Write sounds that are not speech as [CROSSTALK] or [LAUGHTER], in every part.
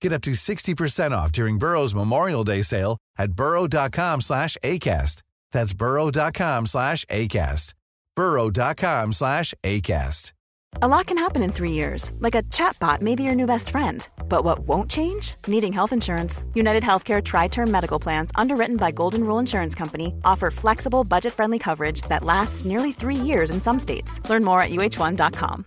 Get up to 60% off during Burrow's Memorial Day sale at burrow.com slash ACAST. That's burrow.com slash ACAST. burrow.com slash ACAST. A lot can happen in three years, like a chatbot may be your new best friend. But what won't change? Needing health insurance. United Healthcare Tri Term Medical Plans, underwritten by Golden Rule Insurance Company, offer flexible, budget friendly coverage that lasts nearly three years in some states. Learn more at uh1.com.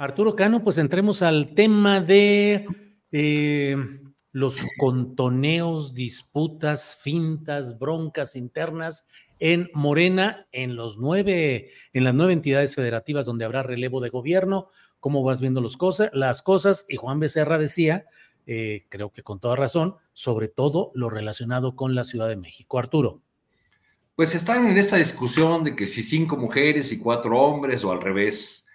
Arturo Cano, pues entremos al tema de. Eh, los contoneos, disputas, fintas, broncas internas en Morena, en los nueve, en las nueve entidades federativas donde habrá relevo de gobierno, cómo vas viendo las cosas. Y Juan Becerra decía, eh, creo que con toda razón, sobre todo lo relacionado con la Ciudad de México. Arturo. Pues están en esta discusión de que si cinco mujeres y cuatro hombres o al revés,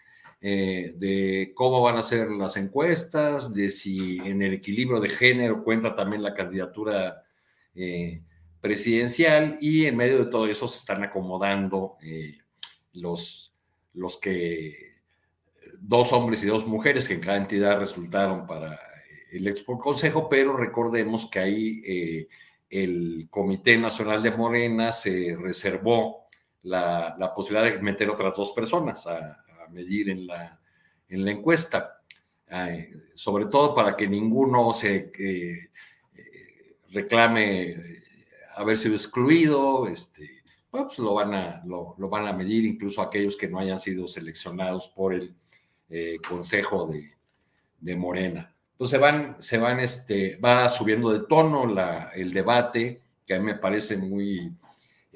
eh, de cómo van a ser las encuestas, de si en el equilibrio de género cuenta también la candidatura eh, presidencial y en medio de todo eso se están acomodando eh, los, los que dos hombres y dos mujeres que en cada entidad resultaron para el Expo Consejo, pero recordemos que ahí el Comité Nacional de Morena se reservó la, la posibilidad de meter otras dos personas a, medir en la, en la encuesta, sobre todo para que ninguno se eh, reclame haber sido excluido, este, pues lo van, a, lo, van a medir incluso aquellos que no hayan sido seleccionados por el eh, Consejo de, de, Morena. Entonces van, se van, este, va subiendo de tono la, el debate, que a mí me parece muy,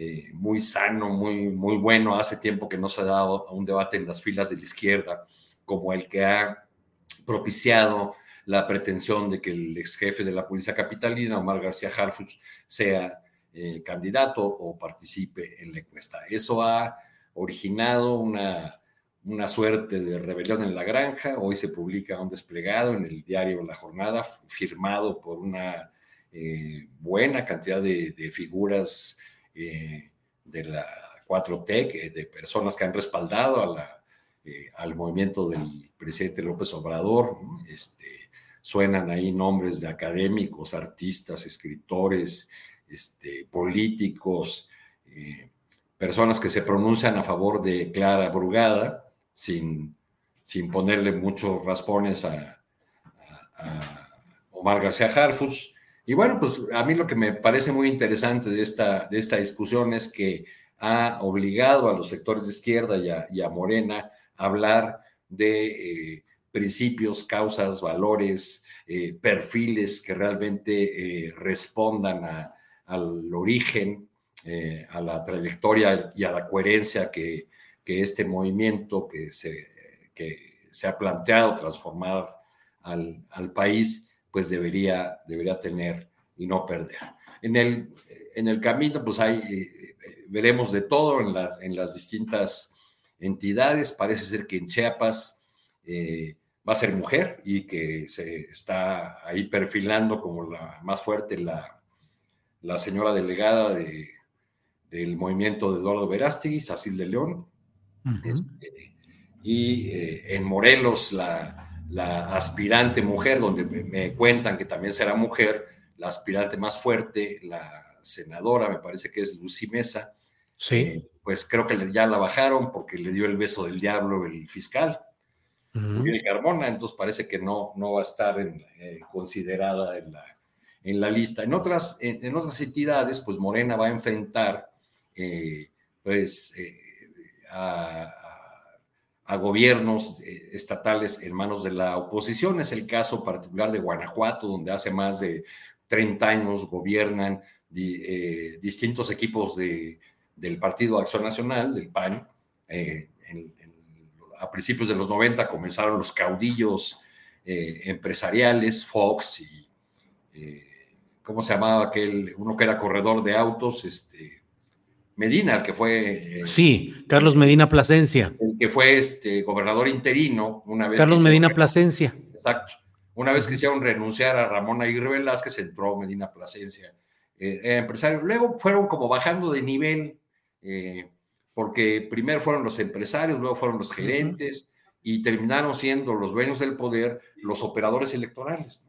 eh, muy sano, muy, muy bueno. Hace tiempo que no se ha dado un debate en las filas de la izquierda como el que ha propiciado la pretensión de que el ex jefe de la policía capitalina, Omar García Harfuch, sea eh, candidato o participe en la encuesta. Eso ha originado una, una suerte de rebelión en la granja. Hoy se publica un desplegado en el diario La Jornada, firmado por una eh, buena cantidad de, de figuras eh, de la 4T, de personas que han respaldado eh, al movimiento del presidente López Obrador. Este, suenan ahí nombres de académicos, artistas, escritores, este, políticos, eh, personas que se pronuncian a favor de Clara Brugada, sin, sin ponerle muchos raspones a, Omar García Harfus. Y bueno, pues a mí lo que me parece muy interesante de esta, de esta discusión es que ha obligado a los sectores de izquierda y a, Morena a hablar de eh, principios, causas, valores, eh, perfiles que realmente eh, respondan al origen, a la trayectoria y a la coherencia que, que este movimiento que se, que se ha planteado transformar al, al país pues debería, debería tener y no perder. En el, en el camino, pues hay, eh, veremos de todo en las, en las distintas entidades. Parece ser que en Chiapas eh, va a ser mujer y que se está ahí perfilando como la más fuerte la, la señora delegada de, del movimiento de Eduardo Verástegui, Sacil de León. Este, y eh, en Morelos, la, la, aspirante mujer, donde me, cuentan que también será mujer, la aspirante más fuerte, la senadora, me parece que es Lucy Mesa. Sí. Eh, pues creo que ya la bajaron porque le dio el beso del diablo el fiscal, uh Carmona, entonces parece que no, no va a estar eh, considerada en la, en la lista. En otras, en, otras entidades, pues Morena va a enfrentar eh, pues, a, a, gobiernos estatales en manos de la oposición. Es el caso particular de Guanajuato, donde hace más de 30 años gobiernan distintos equipos de del Partido Acción Nacional, del PAN. Eh, a principios de los 90 comenzaron los caudillos eh, empresariales, Fox y, eh, ¿cómo se llamaba aquel? Uno que era corredor de autos, este, Medina, el que fue... sí, Carlos Medina Plasencia. El que fue este, gobernador interino una vez... Carlos Medina Plasencia. Exacto. Una vez que hicieron renunciar a Ramón Aguirre Velázquez, entró Medina Plasencia, empresario. Luego fueron como bajando de nivel eh, porque primero fueron los empresarios, luego fueron los gerentes y terminaron siendo los dueños del poder los operadores electorales,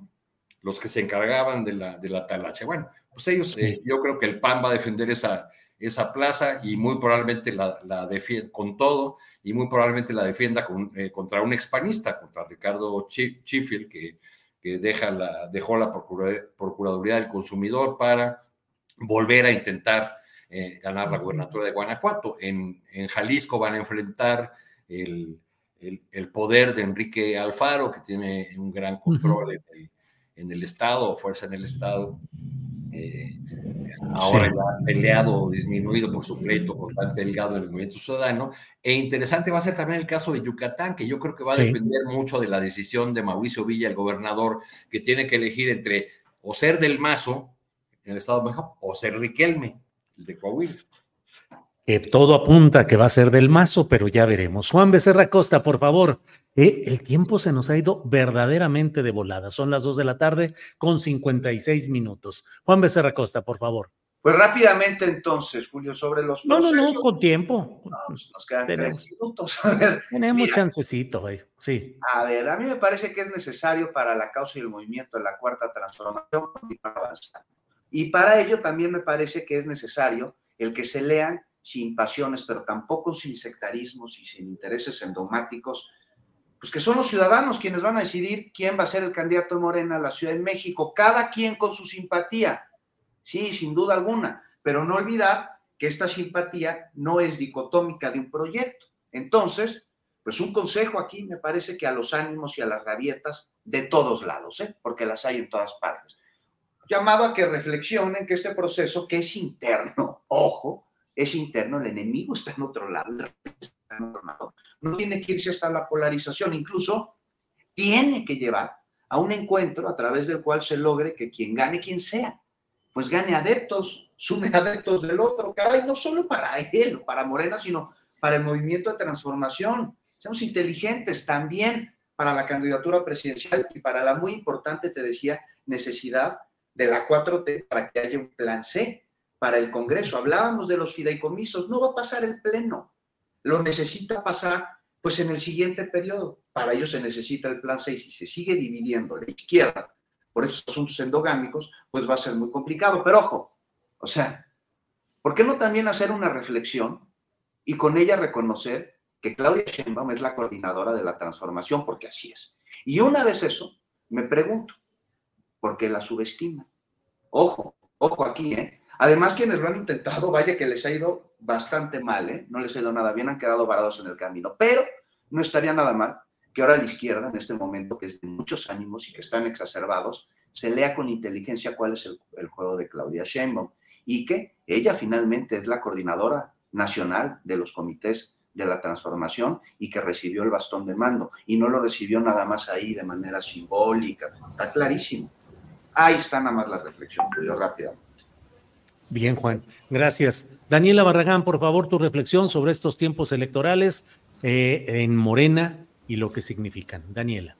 los que se encargaban de la, de la talacha. Bueno, pues ellos, eh, yo creo que el PAN va a defender esa, esa plaza y muy probablemente la, la defienda con todo y muy probablemente la defienda con, eh, contra un expanista, contra Ricardo Chifil, que, que deja la, dejó la Procuraduría del Consumidor para volver a intentar eh, ganar la gubernatura de Guanajuato. En, en Jalisco van a enfrentar el, el, poder de Enrique Alfaro, que tiene un gran control en, el, en, el, Estado, fuerza en el Estado. Eh, ahora ya peleado o disminuido por su pleito con Dante Delgado en el movimiento ciudadano. E interesante va a ser también el caso de Yucatán, que yo creo que va a depender mucho de la decisión de Mauricio Villa, el gobernador, que tiene que elegir entre o ser del Mazo en el Estado de México o ser Riquelme de Coahuila. todo apunta que va a ser del mazo, pero ya veremos. Juan Becerra Costa, por favor. Eh, el tiempo se nos ha ido verdaderamente de volada. Son las dos de la tarde con 56 minutos. Juan Becerra Costa, por favor. Pues rápidamente entonces, Julio, sobre los No, no, no, con tiempo. Pues, nos quedan tenemos, minutos. tenemos chancecito, sí. A ver, a mí me parece que es necesario para la causa y el movimiento de la cuarta transformación. Y para ello también me parece que es necesario el que se lean sin pasiones, pero tampoco sin sectarismos y sin intereses endomáticos, pues que son los ciudadanos quienes van a decidir quién va a ser el candidato de Morena a la Ciudad de México, cada quien con su simpatía, sí, sin duda alguna, pero no olvidar que esta simpatía no es dicotómica de un proyecto. Entonces, pues un consejo aquí me parece que a los ánimos y a las rabietas de todos lados, ¿eh? porque las hay en todas partes llamado a que reflexionen que este proceso, que es interno, [LAUGHS] ojo, es interno, el enemigo está en otro lado, no tiene que irse hasta la polarización, incluso tiene que llevar a un encuentro a través del cual se logre que quien gane, quien sea, pues gane adeptos, sume adeptos del otro, caray, no solo para él, para Morena, sino para el movimiento de transformación. Seamos inteligentes también para la candidatura presidencial y para la muy importante, te decía, necesidad de la 4T para que haya un plan C para el Congreso. Hablábamos de los fideicomisos, no va a pasar el Pleno, lo necesita pasar pues en el siguiente periodo. Para ello se necesita el plan C y si se sigue dividiendo la izquierda por esos asuntos endogámicos, pues va a ser muy complicado. Pero ojo, o sea, ¿por qué no también hacer una reflexión y con ella reconocer que Claudia Sheinbaum es la coordinadora de la transformación, porque así es? Y una vez eso, me pregunto, porque la subestima. Ojo, ojo aquí, ¿eh? Además, quienes lo han intentado, vaya que les ha ido bastante mal, ¿eh? No les ha ido nada bien, han quedado varados en el camino. Pero no estaría nada mal que ahora la izquierda, en este momento, que es de muchos ánimos y que están exacerbados, se lea con inteligencia cuál es el, juego de Claudia Sheinbaum y que ella finalmente es la coordinadora nacional de los comités de la transformación y que recibió el bastón de mando. Y no lo recibió nada más ahí de manera simbólica. Está clarísimo. Ahí está nada más la reflexión, yo rápidamente. Bien, Juan, gracias. Daniela Barragán, por favor, tu reflexión sobre estos tiempos electorales eh, en Morena y lo que significan. Daniela.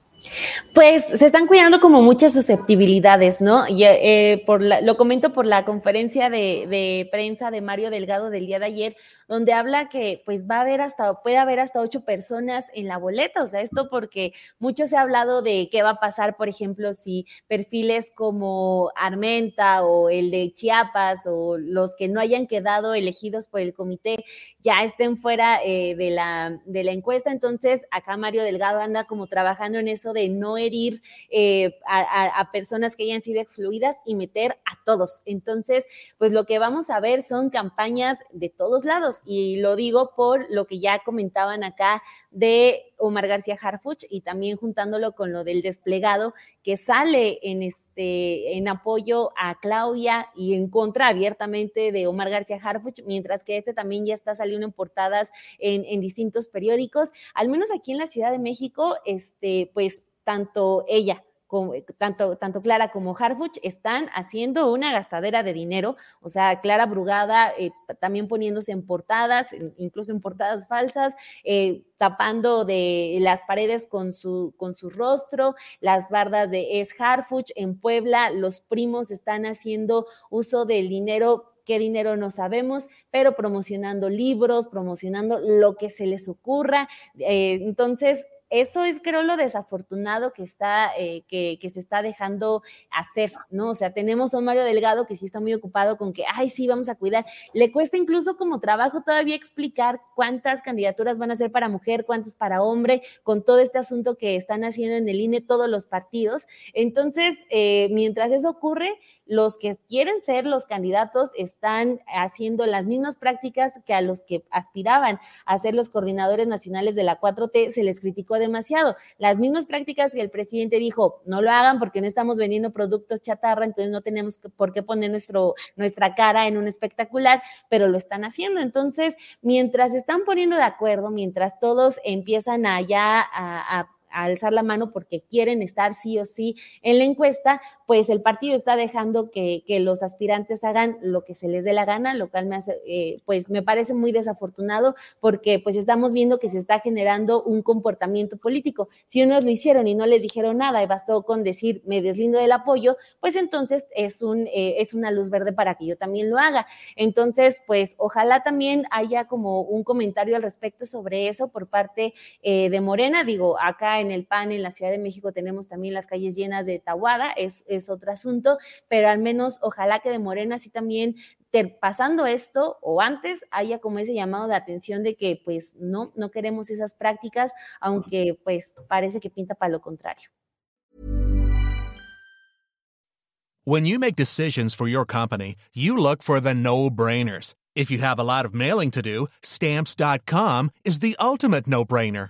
Pues se están cuidando como muchas susceptibilidades, ¿no? Y eh, por lo comento por la conferencia de, de, prensa de Mario Delgado del día de ayer, donde habla que pues va a haber hasta, puede haber hasta ocho personas en la boleta, o sea, esto porque mucho se ha hablado de qué va a pasar, por ejemplo, si perfiles como Armenta o el de Chiapas o los que no hayan quedado elegidos por el comité ya estén fuera eh, de, la, de la encuesta, entonces acá Mario Delgado anda como trabajando en eso de no herir eh, a, personas que hayan sido excluidas y meter a todos. Entonces, pues lo que vamos a ver son campañas de todos lados y lo digo por lo que ya comentaban acá de Omar García Harfuch y también juntándolo con lo del desplegado que sale en este en apoyo a Claudia y en contra abiertamente de Omar García Harfuch, mientras que este también ya está saliendo en portadas en, distintos periódicos, al menos aquí en la Ciudad de México, este, pues tanto ella como, tanto, tanto Clara como Harfuch están haciendo una gastadera de dinero, o sea, Clara Brugada eh, también poniéndose en portadas, incluso en portadas falsas, eh, tapando de las paredes con su, con su rostro, las bardas de Es Harfuch en Puebla, los primos están haciendo uso del dinero qué dinero no sabemos, pero promocionando libros, promocionando lo que se les ocurra. Eh, entonces, eso es creo lo desafortunado que está, eh, que, se está dejando hacer, ¿no? O sea, tenemos a un Mario Delgado que sí está muy ocupado con que, ay, sí, vamos a cuidar. Le cuesta incluso como trabajo todavía explicar cuántas candidaturas van a ser para mujer, cuántas para hombre, con todo este asunto que están haciendo en el INE todos los partidos. Entonces, eh, mientras eso ocurre, los que quieren ser los candidatos están haciendo las mismas prácticas que a los que aspiraban a ser los coordinadores nacionales de la 4T, se les criticó demasiado. Las mismas prácticas que el presidente dijo, no lo hagan porque no estamos vendiendo productos chatarra, entonces no tenemos por qué poner nuestro, nuestra cara en un espectacular, pero lo están haciendo. Entonces, mientras se están poniendo de acuerdo, mientras todos empiezan allá a, a alzar la mano porque quieren estar sí o sí en la encuesta, pues el partido está dejando que, los aspirantes hagan lo que se les dé la gana, lo cual me hace, eh, pues me parece muy desafortunado porque pues estamos viendo que se está generando un comportamiento político. Si unos lo hicieron y no les dijeron nada y bastó con decir me deslindo del apoyo, pues entonces es, un, eh, es una luz verde para que yo también lo haga. Entonces, pues ojalá también haya como un comentario al respecto sobre eso por parte eh, de Morena. Digo, acá en el PAN en la Ciudad de México tenemos también las calles llenas de tahuada, es, es otro asunto, pero al menos ojalá que de Morena sí también pasando esto o antes haya como ese llamado de atención de que pues no, no queremos esas prácticas, aunque pues parece que pinta para lo contrario. When you make decisions for your company, you look for the no-brainers. If you have a lot of mailing to do, stamps.com is the ultimate no-brainer.